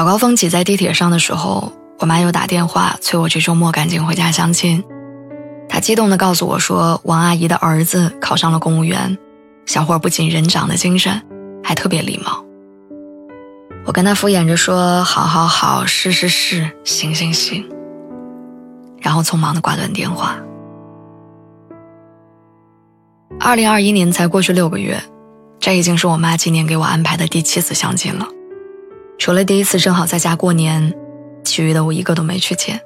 早高峰挤在地铁上的时候，我妈又打电话催我这周末赶紧回家相亲。她激动地告诉我说，王阿姨的儿子考上了公务员，小伙不仅人长得精神，还特别礼貌。我跟她敷衍着说：“好好好，是是是，行行行。”然后匆忙地挂断电话。二零二一年才过去六个月，这已经是我妈今年给我安排的第七次相亲了。除了第一次正好在家过年，其余的我一个都没去见。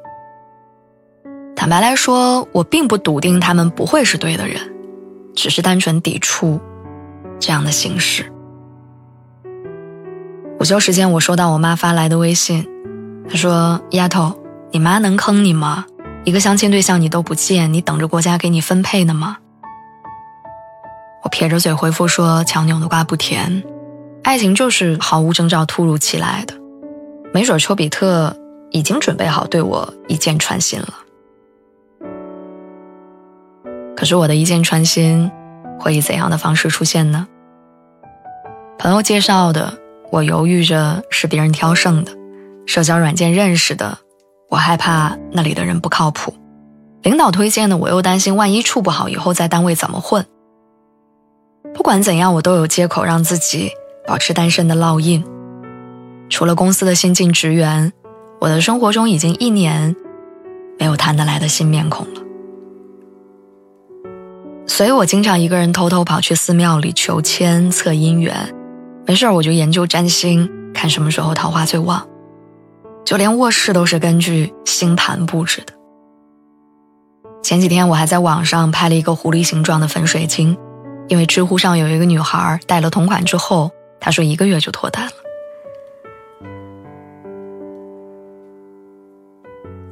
坦白来说，我并不笃定他们不会是对的人，只是单纯抵触这样的形式。午休时间，我收到我妈发来的微信，她说：“丫头，你妈能坑你吗？一个相亲对象你都不见，你等着国家给你分配呢吗？”我撇着嘴回复说：“强扭的瓜不甜。”爱情就是毫无征兆、突如其来的，没准丘比特已经准备好对我一箭穿心了。可是我的一箭穿心会以怎样的方式出现呢？朋友介绍的，我犹豫着是别人挑剩的；社交软件认识的，我害怕那里的人不靠谱；领导推荐的，我又担心万一处不好，以后在单位怎么混。不管怎样，我都有借口让自己。保持单身的烙印。除了公司的新进职员，我的生活中已经一年没有谈得来的新面孔了。所以我经常一个人偷偷跑去寺庙里求签测姻缘，没事我就研究占星，看什么时候桃花最旺。就连卧室都是根据星盘布置的。前几天我还在网上拍了一个狐狸形状的粉水晶，因为知乎上有一个女孩戴了同款之后。他说一个月就脱单了。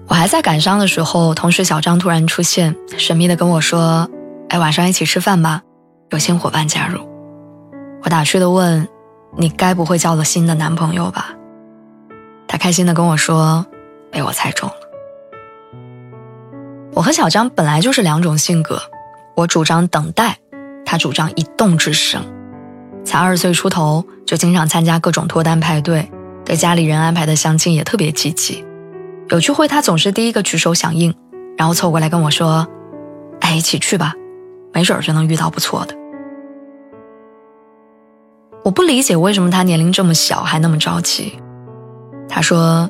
我还在感伤的时候，同事小张突然出现，神秘的跟我说：“哎，晚上一起吃饭吧，有新伙伴加入。”我打趣的问：“你该不会交了新的男朋友吧？”他开心的跟我说：“被我猜中了。”我和小张本来就是两种性格，我主张等待，他主张一动之声。才二十岁出头，就经常参加各种脱单派对，对家里人安排的相亲也特别积极。有聚会，他总是第一个举手响应，然后凑过来跟我说：“哎，一起去吧，没准就能遇到不错的。”我不理解为什么他年龄这么小还那么着急。他说：“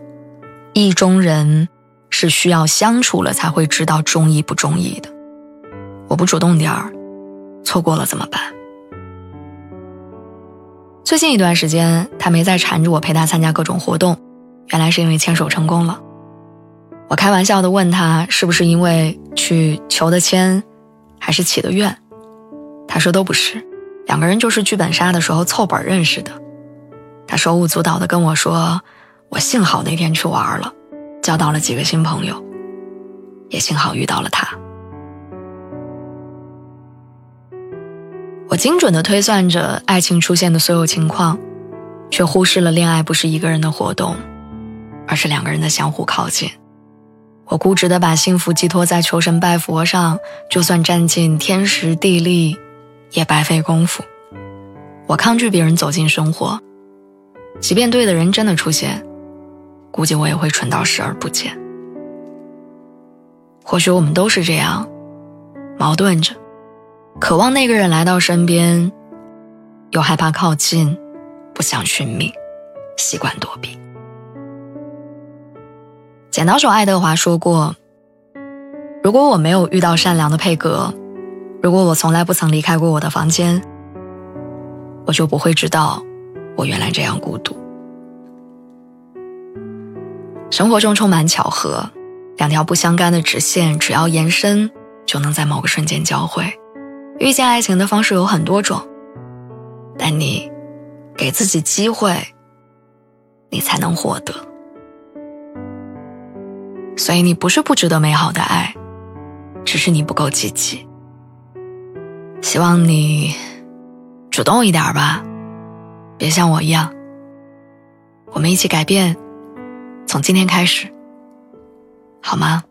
意中人是需要相处了才会知道中意不中意的。我不主动点儿，错过了怎么办？”最近一段时间，他没再缠着我陪他参加各种活动，原来是因为牵手成功了。我开玩笑的问他，是不是因为去求的签，还是起的愿？他说都不是，两个人就是剧本杀的时候凑本认识的。他手舞足蹈的跟我说，我幸好那天去玩了，交到了几个新朋友，也幸好遇到了他。我精准地推算着爱情出现的所有情况，却忽视了恋爱不是一个人的活动，而是两个人的相互靠近。我固执地把幸福寄托在求神拜佛上，就算占尽天时地利，也白费功夫。我抗拒别人走进生活，即便对的人真的出现，估计我也会蠢到视而不见。或许我们都是这样，矛盾着。渴望那个人来到身边，又害怕靠近，不想寻觅，习惯躲避。剪刀手爱德华说过：“如果我没有遇到善良的佩格，如果我从来不曾离开过我的房间，我就不会知道我原来这样孤独。”生活中充满巧合，两条不相干的直线，只要延伸，就能在某个瞬间交汇。遇见爱情的方式有很多种，但你给自己机会，你才能获得。所以你不是不值得美好的爱，只是你不够积极。希望你主动一点吧，别像我一样。我们一起改变，从今天开始，好吗？